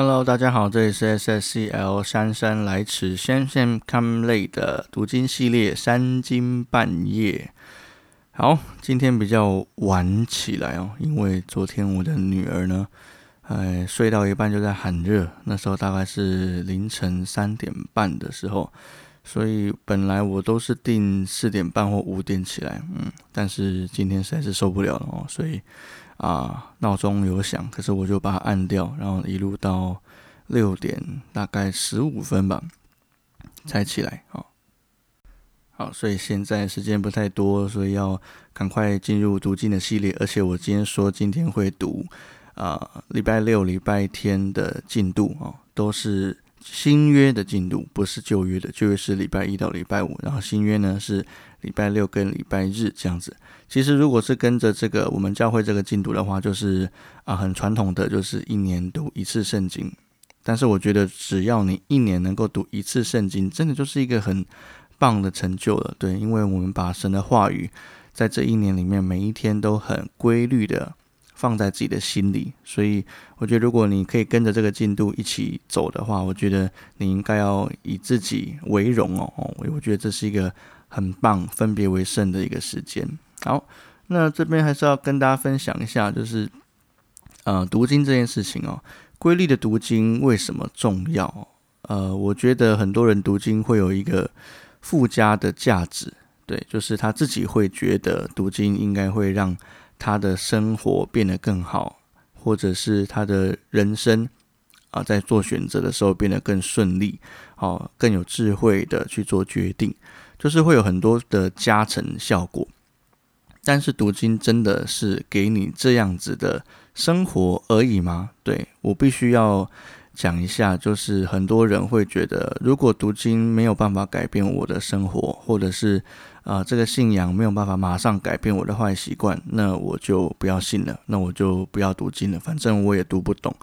Hello，大家好，这里是 SSCL 姗姗来迟，先先 come late 的读经系列三更半夜。好，今天比较晚起来哦，因为昨天我的女儿呢，哎，睡到一半就在喊热，那时候大概是凌晨三点半的时候，所以本来我都是定四点半或五点起来，嗯，但是今天实在是受不了了哦，所以。啊，闹钟有响，可是我就把它按掉，然后一路到六点大概十五分吧才起来。好，好，所以现在时间不太多，所以要赶快进入读经的系列。而且我今天说今天会读啊，礼拜六、礼拜天的进度啊，都是。新约的进度不是旧约的，旧约是礼拜一到礼拜五，然后新约呢是礼拜六跟礼拜日这样子。其实如果是跟着这个我们教会这个进度的话，就是啊很传统的，就是一年读一次圣经。但是我觉得只要你一年能够读一次圣经，真的就是一个很棒的成就了。对，因为我们把神的话语在这一年里面每一天都很规律的。放在自己的心里，所以我觉得，如果你可以跟着这个进度一起走的话，我觉得你应该要以自己为荣哦。哦，我觉得这是一个很棒、分别为圣的一个时间。好，那这边还是要跟大家分享一下，就是呃，读经这件事情哦，规律的读经为什么重要？呃，我觉得很多人读经会有一个附加的价值，对，就是他自己会觉得读经应该会让。他的生活变得更好，或者是他的人生啊，在做选择的时候变得更顺利，哦，更有智慧的去做决定，就是会有很多的加成效果。但是读经真的是给你这样子的生活而已吗？对我必须要讲一下，就是很多人会觉得，如果读经没有办法改变我的生活，或者是。啊，这个信仰没有办法马上改变我的坏习惯，那我就不要信了，那我就不要读经了，反正我也读不懂。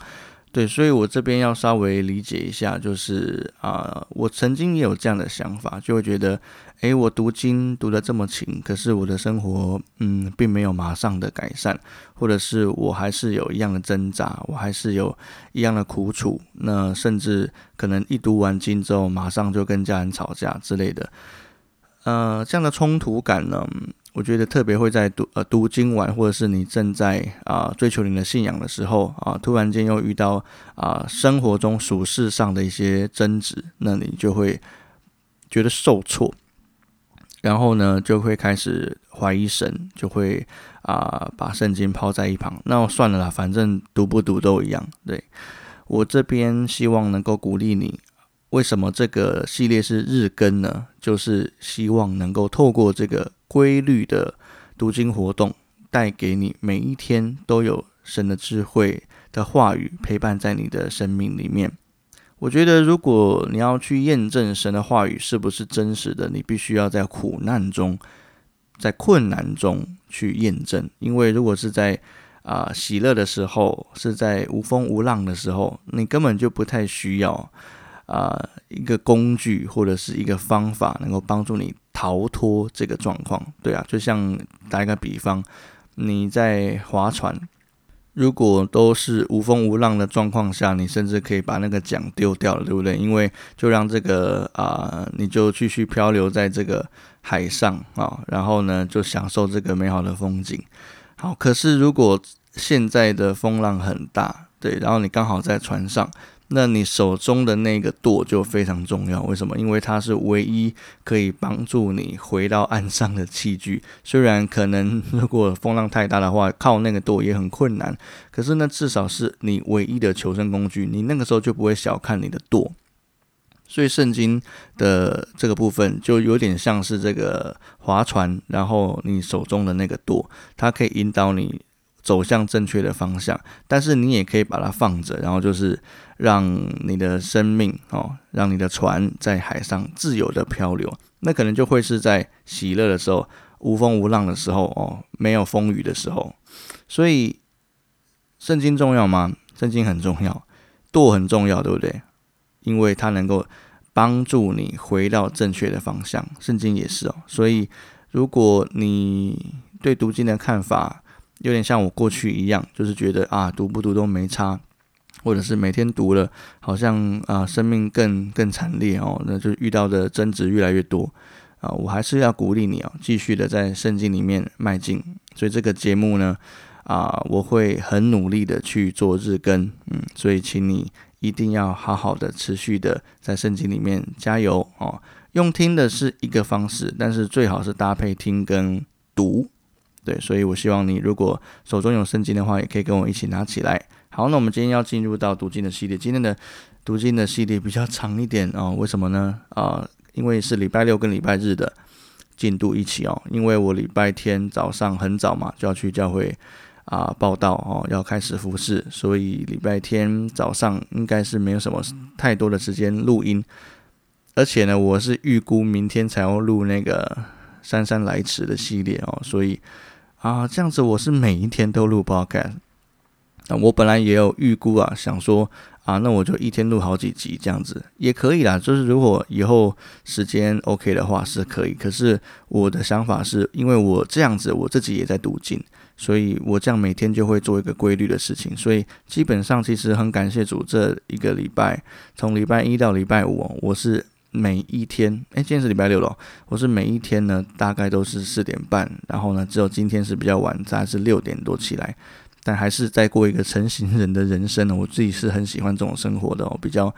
对，所以我这边要稍微理解一下，就是啊，我曾经也有这样的想法，就会觉得，诶，我读经读得这么勤，可是我的生活，嗯，并没有马上的改善，或者是我还是有一样的挣扎，我还是有一样的苦楚，那甚至可能一读完经之后，马上就跟家人吵架之类的。呃，这样的冲突感呢，我觉得特别会在读呃读经完，或者是你正在啊追求你的信仰的时候啊，突然间又遇到啊生活中俗事上的一些争执，那你就会觉得受挫，然后呢就会开始怀疑神，就会啊把圣经抛在一旁，那算了啦，反正读不读都一样。对我这边希望能够鼓励你。为什么这个系列是日更呢？就是希望能够透过这个规律的读经活动，带给你每一天都有神的智慧的话语陪伴在你的生命里面。我觉得，如果你要去验证神的话语是不是真实的，你必须要在苦难中、在困难中去验证。因为如果是在啊喜乐的时候，是在无风无浪的时候，你根本就不太需要。啊，一个工具或者是一个方法，能够帮助你逃脱这个状况。对啊，就像打一个比方，你在划船，如果都是无风无浪的状况下，你甚至可以把那个桨丢掉了，对不对？因为就让这个啊，你就继续漂流在这个海上啊，然后呢，就享受这个美好的风景。好，可是如果现在的风浪很大，对，然后你刚好在船上。那你手中的那个舵就非常重要，为什么？因为它是唯一可以帮助你回到岸上的器具。虽然可能如果风浪太大的话，靠那个舵也很困难，可是呢，至少是你唯一的求生工具。你那个时候就不会小看你的舵。所以圣经的这个部分就有点像是这个划船，然后你手中的那个舵，它可以引导你。走向正确的方向，但是你也可以把它放着，然后就是让你的生命哦，让你的船在海上自由的漂流。那可能就会是在喜乐的时候，无风无浪的时候哦，没有风雨的时候。所以圣经重要吗？圣经很重要，舵很重要，对不对？因为它能够帮助你回到正确的方向。圣经也是哦。所以如果你对读经的看法，有点像我过去一样，就是觉得啊，读不读都没差。或者是每天读了，好像啊生命更更惨烈哦，那就遇到的争执越来越多啊，我还是要鼓励你哦，继续的在圣经里面迈进。所以这个节目呢，啊，我会很努力的去做日更，嗯，所以请你一定要好好的持续的在圣经里面加油哦。用听的是一个方式，但是最好是搭配听跟读，对，所以我希望你如果手中有圣经的话，也可以跟我一起拿起来。好，那我们今天要进入到读经的系列。今天的读经的系列比较长一点哦，为什么呢？啊，因为是礼拜六跟礼拜日的进度一起哦。因为我礼拜天早上很早嘛，就要去教会啊报道哦，要开始服侍，所以礼拜天早上应该是没有什么太多的时间录音。而且呢，我是预估明天才要录那个姗姗来迟的系列哦，所以啊，这样子我是每一天都录 podcast。那我本来也有预估啊，想说啊，那我就一天录好几集这样子也可以啦。就是如果以后时间 OK 的话是可以。可是我的想法是因为我这样子我自己也在读经，所以我这样每天就会做一个规律的事情。所以基本上其实很感谢主，这一个礼拜从礼拜一到礼拜五，我是每一天，诶，今天是礼拜六了，我是每一天呢大概都是四点半，然后呢只有今天是比较晚，大概是六点多起来。但还是在过一个成型人的人生呢，我自己是很喜欢这种生活的哦，比较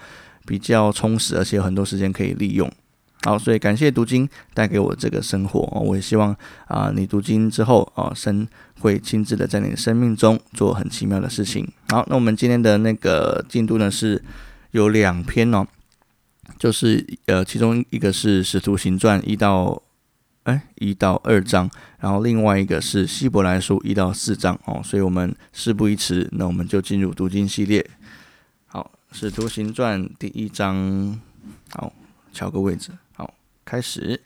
比较充实，而且有很多时间可以利用。好，所以感谢读经带给我这个生活哦，我也希望啊，你读经之后啊，神会亲自的在你的生命中做很奇妙的事情。好，那我们今天的那个进度呢是有两篇哦，就是呃，其中一个是使徒行传一到。哎，一到二章，然后另外一个是希伯来书一到四章哦，所以我们事不宜迟，那我们就进入读经系列。好，使徒行传第一章，好，调个位置，好，开始。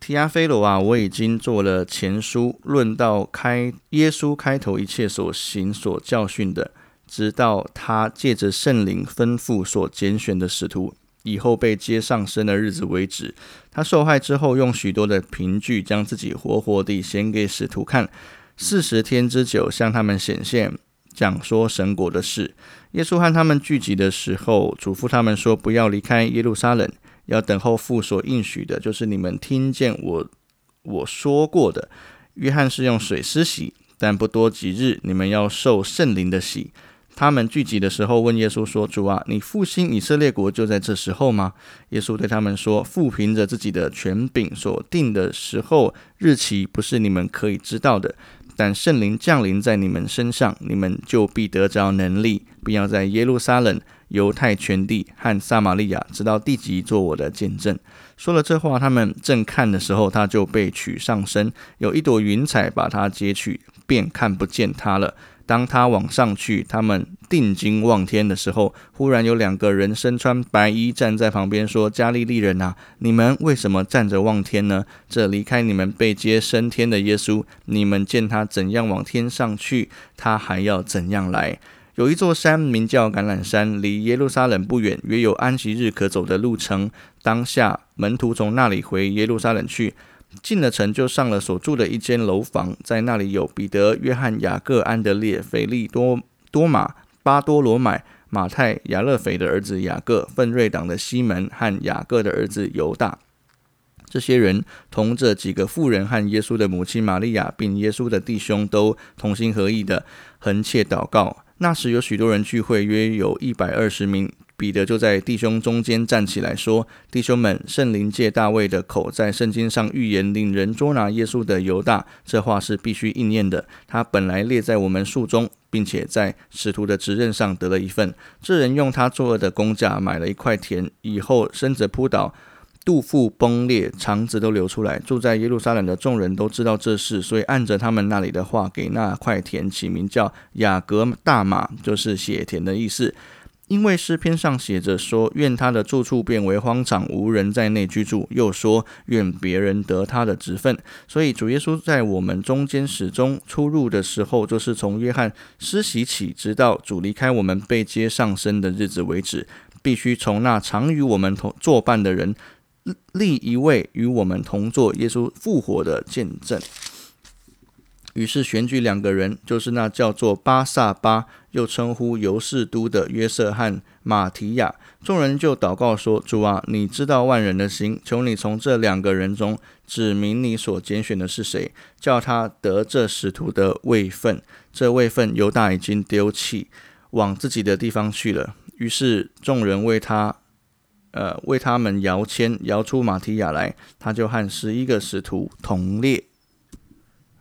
提阿菲罗啊，我已经做了前书，论到开耶稣开头一切所行所教训的，直到他借着圣灵吩咐所拣选的使徒。以后被接上身的日子为止，他受害之后，用许多的凭据将自己活活地显给使徒看，四十天之久向他们显现，讲说神国的事。耶稣和他们聚集的时候，嘱咐他们说：不要离开耶路撒冷，要等候父所应许的，就是你们听见我我说过的。约翰是用水施洗，但不多几日，你们要受圣灵的洗。他们聚集的时候，问耶稣说：“主啊，你复兴以色列国就在这时候吗？”耶稣对他们说：“父凭着自己的权柄所定的时候日期，不是你们可以知道的。但圣灵降临在你们身上，你们就必得着能力，并要在耶路撒冷、犹太全地和撒玛利亚，直到地极，做我的见证。”说了这话，他们正看的时候，他就被取上身，有一朵云彩把他接去，便看不见他了。当他往上去，他们定睛望天的时候，忽然有两个人身穿白衣站在旁边，说：“加利利人啊，你们为什么站着望天呢？这离开你们被接升天的耶稣，你们见他怎样往天上去，他还要怎样来。有一座山名叫橄榄山，离耶路撒冷不远，约有安息日可走的路程。当下门徒从那里回耶路撒冷去。”进了城，就上了所住的一间楼房，在那里有彼得、约翰、雅各、安德烈、腓利多、多马、巴多罗买、马太、亚勒斐的儿子雅各、奋锐党的西门和雅各的儿子犹大。这些人同这几个妇人和耶稣的母亲玛利亚，并耶稣的弟兄，都同心合意的横切祷告。那时有许多人聚会，约有一百二十名。彼得就在弟兄中间站起来说：“弟兄们，圣灵借大卫的口在圣经上预言领人捉拿耶稣的犹大，这话是必须应验的。他本来列在我们数中，并且在使徒的职任上得了一份。这人用他作恶的工价买了一块田，以后身子扑倒，肚腹崩裂，肠子都流出来。住在耶路撒冷的众人都知道这事，所以按着他们那里的话，给那块田起名叫雅各大马，就是血田的意思。”因为诗篇上写着说：“愿他的住处变为荒场，无人在内居住。”又说：“愿别人得他的职分。”所以主耶稣在我们中间始终出入的时候，就是从约翰施洗起，直到主离开我们被接上升的日子为止，必须从那常与我们同作伴的人立一位与我们同做耶稣复活的见证。于是选举两个人，就是那叫做巴萨巴又称呼犹士都的约瑟和马提亚。众人就祷告说：“主啊，你知道万人的心，求你从这两个人中指明你所拣选的是谁，叫他得这使徒的位分。这位分犹大已经丢弃，往自己的地方去了。”于是众人为他，呃，为他们摇签，摇出马提亚来，他就和十一个使徒同列。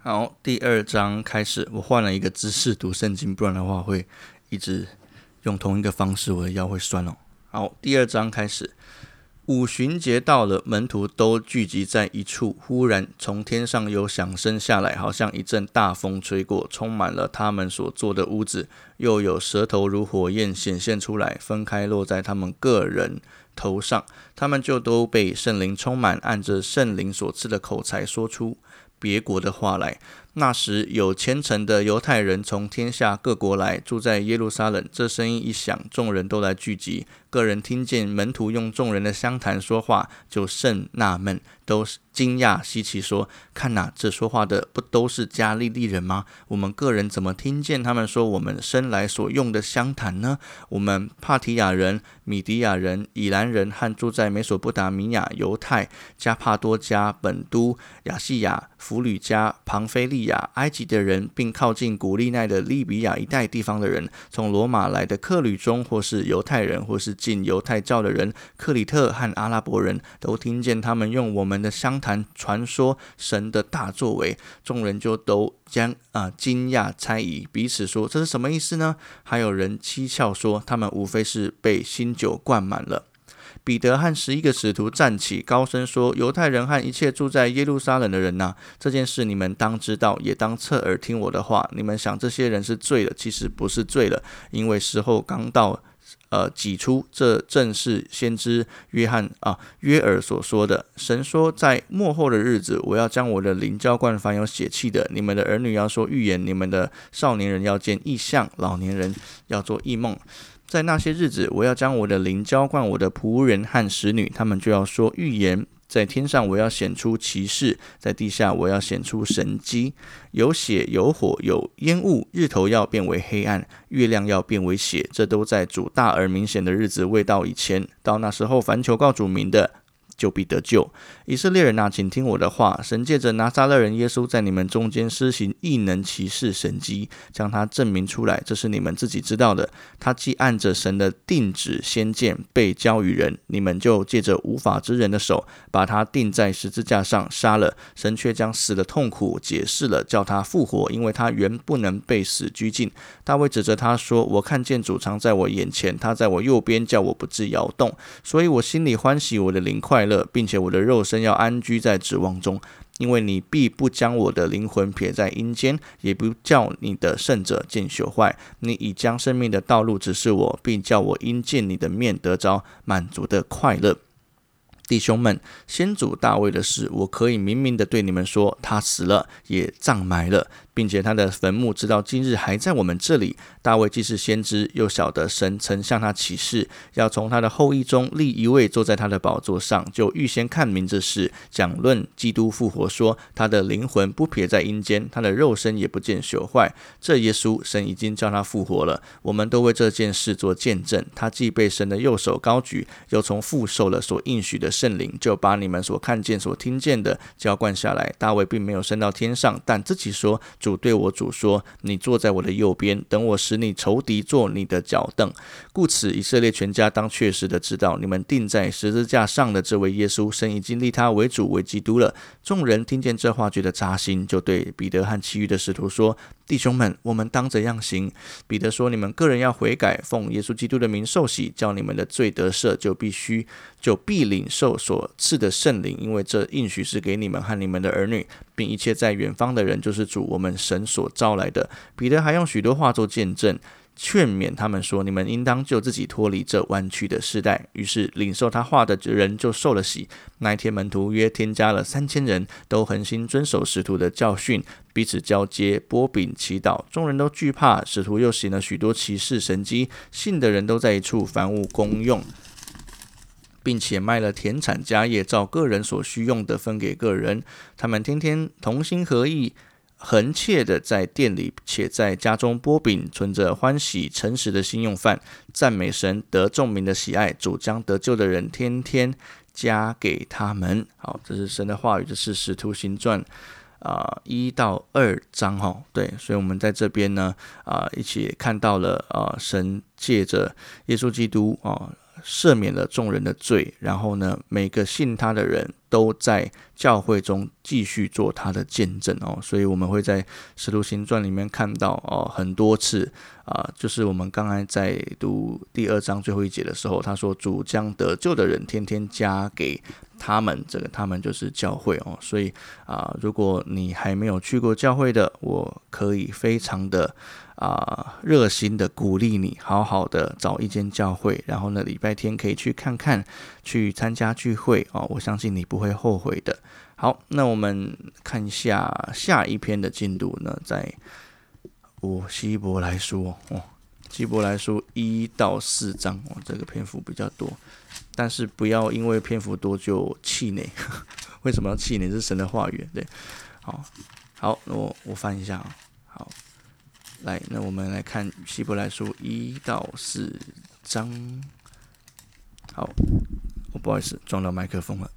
好，第二章开始，我换了一个姿势读圣经，不然的话会一直用同一个方式，我的腰会酸哦。好，第二章开始。五旬节到了，门徒都聚集在一处。忽然，从天上有响声下来，好像一阵大风吹过，充满了他们所坐的屋子。又有舌头如火焰显现出来，分开落在他们个人头上。他们就都被圣灵充满，按着圣灵所赐的口才，说出别国的话来。那时有虔诚的犹太人从天下各国来住在耶路撒冷。这声音一响，众人都来聚集。个人听见门徒用众人的相谈说话，就甚纳闷，都惊讶稀奇，说：“看哪，这说话的不都是加利利人吗？我们个人怎么听见他们说我们生来所用的相谈呢？我们帕提亚人、米迪亚人、以兰人和住在美索不达米亚、犹太、加帕多加、本都、亚细亚、弗吕加、庞菲利亚、埃及的人，并靠近古利奈的利比亚一带地方的人，从罗马来的客旅中，或是犹太人，或是。进犹太教的人，克里特和阿拉伯人都听见他们用我们的相谈传说神的大作为，众人就都将啊惊讶猜疑，彼此说这是什么意思呢？还有人讥诮说他们无非是被新酒灌满了。彼得和十一个使徒站起，高声说：“犹太人和一切住在耶路撒冷的人呐，这件事你们当知道，也当侧耳听我的话。你们想这些人是醉了，其实不是醉了，因为时候刚到。”呃，挤出这正是先知约翰啊约尔所说的。神说，在末后的日子，我要将我的灵浇灌凡有血气的。你们的儿女要说预言，你们的少年人要见异象，老年人要做异梦。在那些日子，我要将我的灵浇灌我的仆人和使女，他们就要说预言。在天上，我要显出骑士；在地下，我要显出神机。有血，有火，有烟雾。日头要变为黑暗，月亮要变为血。这都在主大而明显的日子未到以前。到那时候，凡求告主名的。就必得救。以色列人啊，请听我的话。神借着拿撒勒人耶稣在你们中间施行异能、奇事、神迹，将他证明出来，这是你们自己知道的。他既按着神的定旨先见被交于人，你们就借着无法之人的手把他钉在十字架上杀了。神却将死的痛苦解释了，叫他复活，因为他原不能被死拘禁。大卫指着他说：“我看见主常在我眼前，他在我右边，叫我不致摇动。所以我心里欢喜，我的灵快乐。”并且我的肉身要安居在指望中，因为你必不将我的灵魂撇在阴间，也不叫你的圣者见朽坏。你已将生命的道路指示我，并叫我因见你的面得着满足的快乐。弟兄们，先祖大卫的事，我可以明明的对你们说，他死了，也葬埋了。并且他的坟墓直到今日还在我们这里。大卫既是先知，又晓得神曾向他起誓，要从他的后裔中立一位坐在他的宝座上，就预先看明这事，讲论基督复活，说他的灵魂不撇在阴间，他的肉身也不见朽坏。这耶稣，神已经叫他复活了。我们都为这件事做见证。他既被神的右手高举，又从父受了所应许的圣灵，就把你们所看见、所听见的浇灌下来。大卫并没有升到天上，但自己说。主对我主说：“你坐在我的右边，等我使你仇敌坐你的脚凳。”故此，以色列全家当确实的知道，你们钉在十字架上的这位耶稣，神已经立他为主为基督了。众人听见这话，觉得扎心，就对彼得和其余的使徒说：“弟兄们，我们当怎样行？”彼得说：“你们个人要悔改，奉耶稣基督的名受洗，叫你们的罪得赦，就必须就必领受所赐的圣灵，因为这应许是给你们和你们的儿女，并一切在远方的人，就是主我们。”神所招来的彼得还用许多话做见证，劝勉他们说：“你们应当救自己脱离这弯曲的时代。”于是领受他话的人就受了洗。那一天，门徒约添加了三千人，都恒心遵守使徒的教训，彼此交接、波饼、祈祷。众人都惧怕，使徒又行了许多奇事神迹，信的人都在一处，凡物公用。并且卖了田产家业，照个人所需用的分给个人。他们天天同心合意。恒切的在店里且在家中剥饼，存着欢喜诚实的心用饭，赞美神得众民的喜爱，主将得救的人天天加给他们。好，这是神的话语，这是使徒行传。啊，一到二章哈，对，所以我们在这边呢，啊，一起看到了啊，神借着耶稣基督啊。赦免了众人的罪，然后呢，每个信他的人都在教会中继续做他的见证哦，所以我们会在使徒行传里面看到哦很多次啊，就是我们刚才在读第二章最后一节的时候，他说主将得救的人天天加给他们，这个他们就是教会哦，所以啊，如果你还没有去过教会的，我可以非常的。啊，热心的鼓励你，好好的找一间教会，然后呢，礼拜天可以去看看，去参加聚会哦。我相信你不会后悔的。好，那我们看一下下一篇的进度呢，在我希伯来书哦，希伯来书一到四章哦，这个篇幅比较多，但是不要因为篇幅多就气馁。为什么要气馁？是神的话语，对，好，好，我我翻一下啊，好。来，那我们来看希伯来书一到四章。好，我不好意思撞到麦克风了。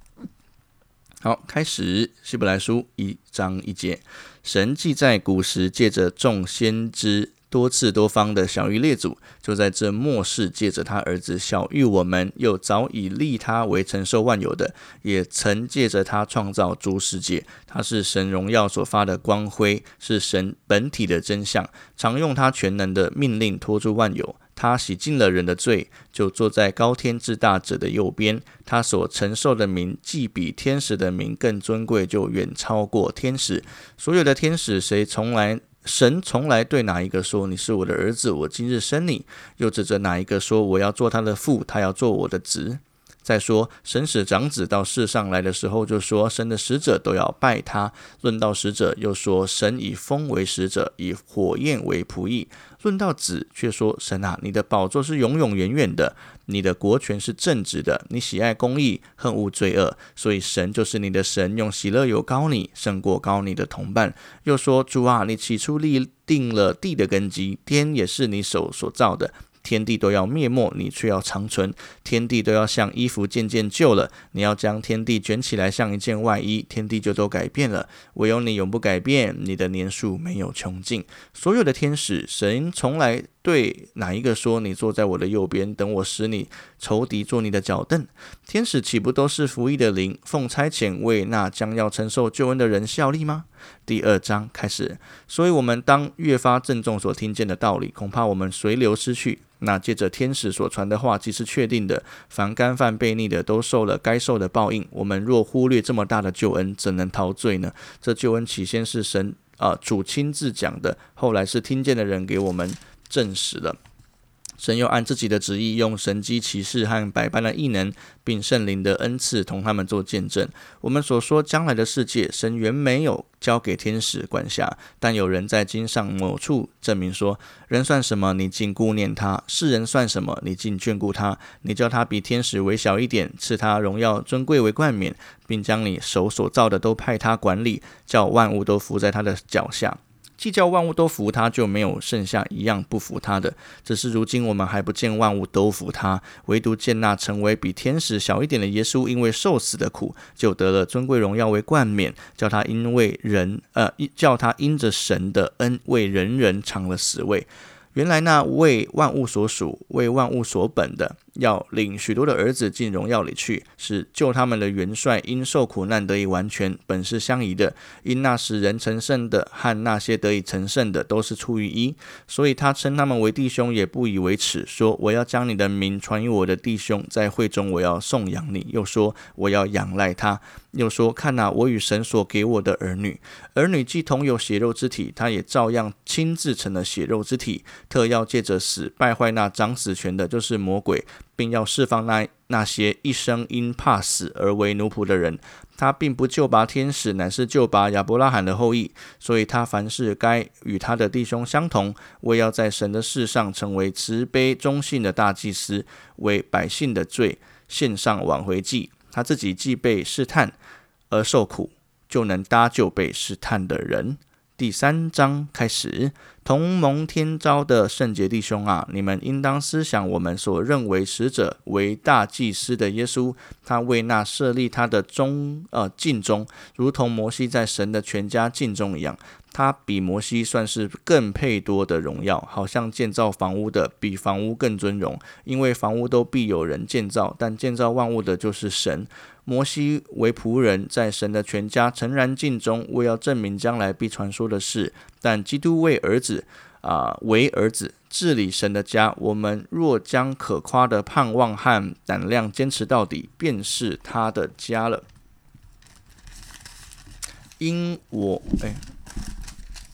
好，开始希伯来书一章一节，神既在古时借着众先知。多次多方的小玉列祖，就在这末世借着他儿子小玉我们，又早已立他为承受万有的，也曾借着他创造诸世界。他是神荣耀所发的光辉，是神本体的真相，常用他全能的命令托住万有。他洗净了人的罪，就坐在高天之大者的右边。他所承受的名，既比天使的名更尊贵，就远超过天使。所有的天使，谁从来？神从来对哪一个说你是我的儿子，我今日生你；又指着哪一个说我要做他的父，他要做我的子。再说，神使长子到世上来的时候，就说神的使者都要拜他。论到使者，又说神以风为使者，以火焰为仆役。论到子，却说神啊，你的宝座是永永远远的。你的国权是正直的，你喜爱公义，恨恶罪恶，所以神就是你的神，用喜乐有高你，胜过高你的同伴。又说主啊，你起初立定了地的根基，天也是你手所造的。天地都要灭没，你却要长存；天地都要像衣服渐渐旧了，你要将天地卷起来像一件外衣，天地就都改变了。唯有你永不改变，你的年数没有穷尽。所有的天使，神从来对哪一个说：“你坐在我的右边，等我使你仇敌做你的脚凳？”天使岂不都是服役的灵，奉差遣为那将要承受救恩的人效力吗？第二章开始，所以我们当越发郑重所听见的道理，恐怕我们随流失去。那借着天使所传的话，既是确定的，凡干犯悖逆的，都受了该受的报应。我们若忽略这么大的救恩，怎能逃罪呢？这救恩起先是神啊主亲自讲的，后来是听见的人给我们证实了。神又按自己的旨意，用神机骑士和百般的异能，并圣灵的恩赐，同他们做见证。我们所说将来的世界，神原没有交给天使管辖，但有人在经上某处证明说：人算什么，你竟顾念他；世人算什么，你竟眷顾他？你叫他比天使微小一点，赐他荣耀尊贵为冠冕，并将你手所造的都派他管理，叫万物都伏在他的脚下。既叫万物都服他，就没有剩下一样不服他的。只是如今我们还不见万物都服他，唯独见那成为比天使小一点的耶稣，因为受死的苦，就得了尊贵荣耀为冠冕，叫他因为人，呃，叫他因着神的恩，为人人尝了死味。原来那为万物所属、为万物所本的。要领许多的儿子进荣耀里去，使救他们的元帅因受苦难得以完全，本是相宜的。因那使人成圣的和那些得以成圣的都是出于一，所以他称他们为弟兄，也不以为耻，说我要将你的名传于我的弟兄，在会中我要颂扬你。又说我要仰赖他。又说看哪，我与神所给我的儿女，儿女既同有血肉之体，他也照样亲自成了血肉之体，特要借着死败坏那掌死权的，就是魔鬼。并要释放那那些一生因怕死而为奴仆的人。他并不救拔天使，乃是救拔亚伯拉罕的后裔。所以他凡事该与他的弟兄相同，为要在神的事上成为慈悲忠信的大祭司，为百姓的罪献上挽回祭。他自己既被试探而受苦，就能搭救被试探的人。第三章开始，同盟天朝的圣洁弟兄啊，你们应当思想我们所认为使者为大祭司的耶稣，他为那设立他的宗呃敬中，如同摩西在神的全家敬中一样。他比摩西算是更配多的荣耀，好像建造房屋的比房屋更尊荣，因为房屋都必有人建造，但建造万物的就是神。摩西为仆人，在神的全家诚然尽忠，为要证明将来必传说的事。但基督为儿子啊，为儿子治理神的家。我们若将可夸的盼望和胆量坚持到底，便是他的家了。因我哎。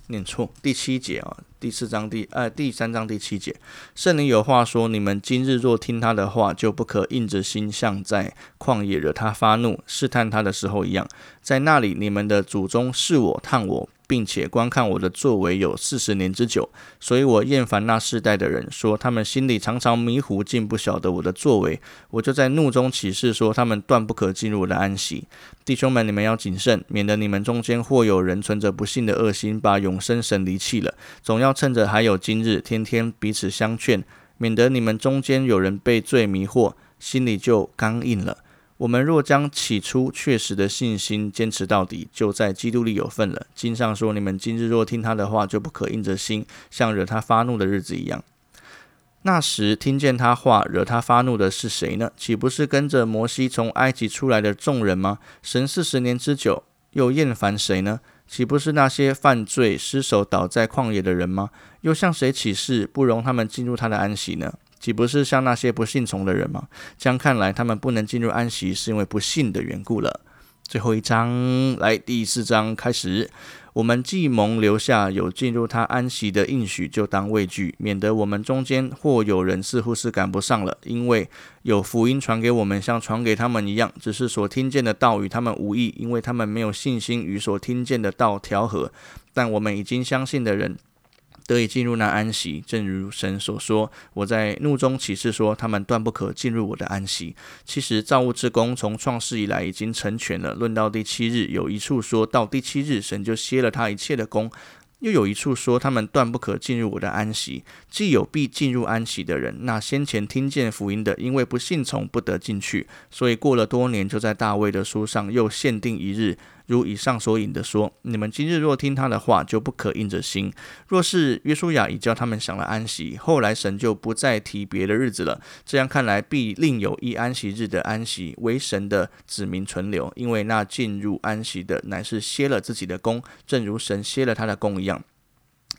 念错，第七节啊，第四章第呃第三章第七节，圣灵有话说：你们今日若听他的话，就不可硬着心，像在旷野惹他发怒、试探他的时候一样。在那里，你们的祖宗是我探我。并且观看我的作为有四十年之久，所以我厌烦那世代的人，说他们心里常常迷糊，竟不晓得我的作为。我就在怒中起誓说，他们断不可进入我的安息。弟兄们，你们要谨慎，免得你们中间或有人存着不幸的恶心，把永生神离弃了。总要趁着还有今日，天天彼此相劝，免得你们中间有人被罪迷惑，心里就刚硬了。我们若将起初确实的信心坚持到底，就在基督里有份了。经上说：“你们今日若听他的话，就不可硬着心，像惹他发怒的日子一样。”那时听见他话惹他发怒的是谁呢？岂不是跟着摩西从埃及出来的众人吗？神四十年之久，又厌烦谁呢？岂不是那些犯罪失手倒在旷野的人吗？又向谁起誓不容他们进入他的安息呢？岂不是像那些不信从的人吗？这样看来，他们不能进入安息，是因为不信的缘故了。最后一章，来第四章开始。我们既蒙留下有进入他安息的应许，就当畏惧，免得我们中间或有人似乎是赶不上了。因为有福音传给我们，像传给他们一样，只是所听见的道与他们无异，因为他们没有信心与所听见的道调和。但我们已经相信的人。得以进入那安息，正如神所说：“我在怒中启示说，他们断不可进入我的安息。”其实造物之功从创世以来已经成全了。论到第七日，有一处说到第七日，神就歇了他一切的功。又有一处说，他们断不可进入我的安息。既有必进入安息的人，那先前听见福音的，因为不信从，不得进去。所以过了多年，就在大卫的书上又限定一日。如以上所引的说，你们今日若听他的话，就不可硬着心。若是约书亚已叫他们享了安息，后来神就不再提别的日子了。这样看来，必另有一安息日的安息为神的子民存留，因为那进入安息的乃是歇了自己的功，正如神歇了他的功一样。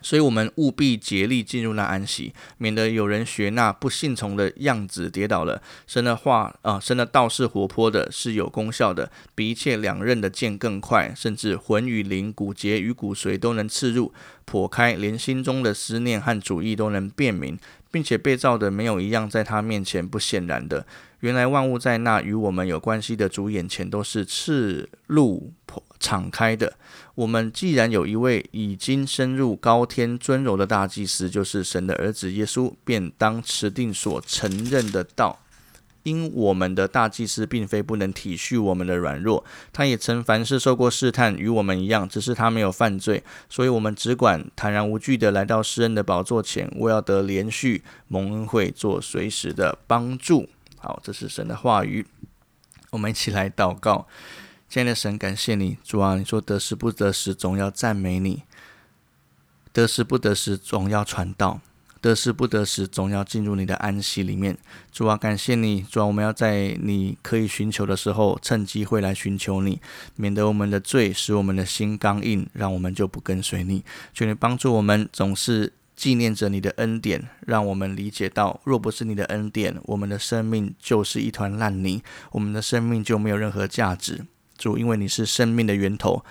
所以，我们务必竭力进入那安息，免得有人学那不信从的样子跌倒了。神的话啊，神的道是活泼的，是有功效的，比一切两刃的剑更快，甚至魂与灵、骨节与骨髓都能刺入、破开，连心中的思念和主意都能辨明，并且被造的没有一样在他面前不显然的。原来万物在那与我们有关系的主眼前都是赤露敞开的。我们既然有一位已经深入高天尊荣的大祭司，就是神的儿子耶稣，便当持定所承认的道。因我们的大祭司并非不能体恤我们的软弱，他也曾凡事受过试探，与我们一样，只是他没有犯罪。所以，我们只管坦然无惧的来到施恩的宝座前，我要得连续蒙恩惠，做随时的帮助。好，这是神的话语，我们一起来祷告。亲爱的神，感谢你，主啊，你说得失不得时，总要赞美你；得失不得时，总要传道；得失不得时，总要进入你的安息里面。主啊，感谢你，主啊，我们要在你可以寻求的时候，趁机会来寻求你，免得我们的罪使我们的心刚硬，让我们就不跟随你。求你帮助我们，总是。纪念着你的恩典，让我们理解到，若不是你的恩典，我们的生命就是一团烂泥，我们的生命就没有任何价值。主，因为你是生命的源头，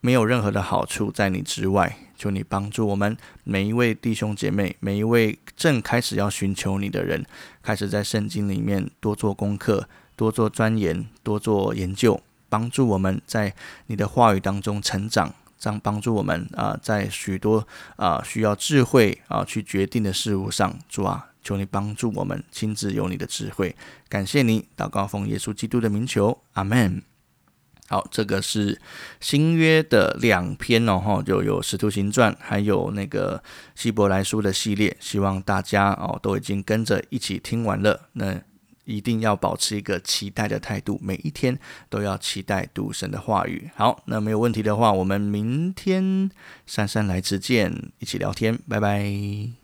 没有任何的好处在你之外。求你帮助我们每一位弟兄姐妹，每一位正开始要寻求你的人，开始在圣经里面多做功课，多做钻研，多做研究，帮助我们在你的话语当中成长。这样帮助我们啊，在许多啊需要智慧啊去决定的事物上，主啊，求你帮助我们亲自有你的智慧。感谢你，祷告奉耶稣基督的名求，阿门。好，这个是新约的两篇哦，哈，就有《使徒行传》，还有那个《希伯来书》的系列，希望大家哦都已经跟着一起听完了，那一定要保持一个期待的态度，每一天都要期待读神的话语。好，那没有问题的话，我们明天姗姗来迟见，一起聊天，拜拜。